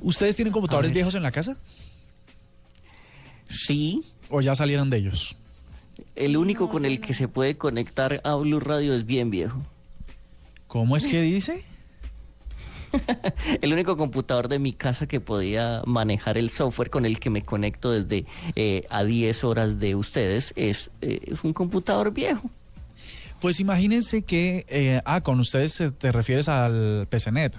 ¿Ustedes tienen computadores viejos en la casa? Sí. ¿O ya salieron de ellos? El único con el que se puede conectar a Blue Radio es bien viejo. ¿Cómo es que dice? el único computador de mi casa que podía manejar el software con el que me conecto desde eh, a 10 horas de ustedes es, eh, es un computador viejo. Pues imagínense que, eh, ah, con ustedes te refieres al PCNet.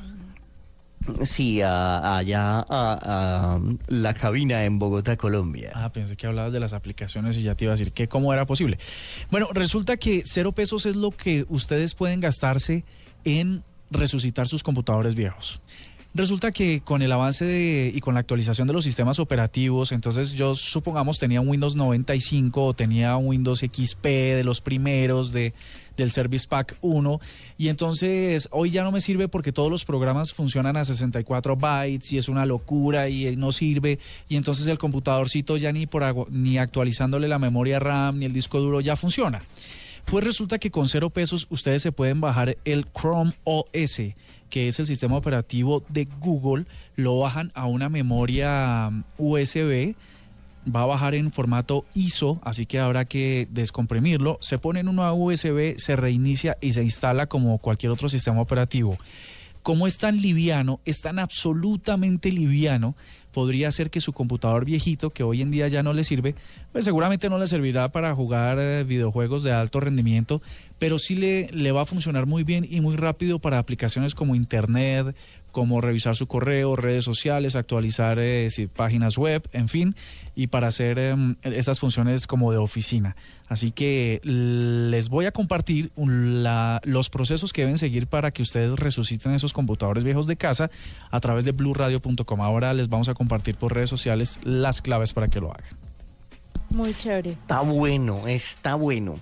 Sí, allá a, la cabina en Bogotá, Colombia. Ah, pensé que hablabas de las aplicaciones y ya te iba a decir que cómo era posible. Bueno, resulta que cero pesos es lo que ustedes pueden gastarse en resucitar sus computadores viejos. Resulta que con el avance de, y con la actualización de los sistemas operativos, entonces yo supongamos tenía un Windows 95 o tenía un Windows XP de los primeros de, del Service Pack 1 y entonces hoy ya no me sirve porque todos los programas funcionan a 64 bytes y es una locura y no sirve y entonces el computadorcito ya ni por ni actualizándole la memoria RAM ni el disco duro ya funciona. Pues resulta que con cero pesos ustedes se pueden bajar el Chrome OS que es el sistema operativo de Google, lo bajan a una memoria um, USB, va a bajar en formato ISO, así que habrá que descomprimirlo, se pone en una USB, se reinicia y se instala como cualquier otro sistema operativo. Como es tan liviano, es tan absolutamente liviano, podría ser que su computador viejito, que hoy en día ya no le sirve, pues seguramente no le servirá para jugar eh, videojuegos de alto rendimiento, pero sí le, le va a funcionar muy bien y muy rápido para aplicaciones como Internet, como revisar su correo, redes sociales, actualizar eh, páginas web, en fin, y para hacer em, esas funciones como de oficina. Así que les voy a compartir los procesos que deben seguir para que ustedes resuciten esos computadores viejos de casa a través de blueradio.com. Ahora les vamos a compartir por redes sociales las claves para que lo hagan. Muy chévere. Está bueno, está bueno.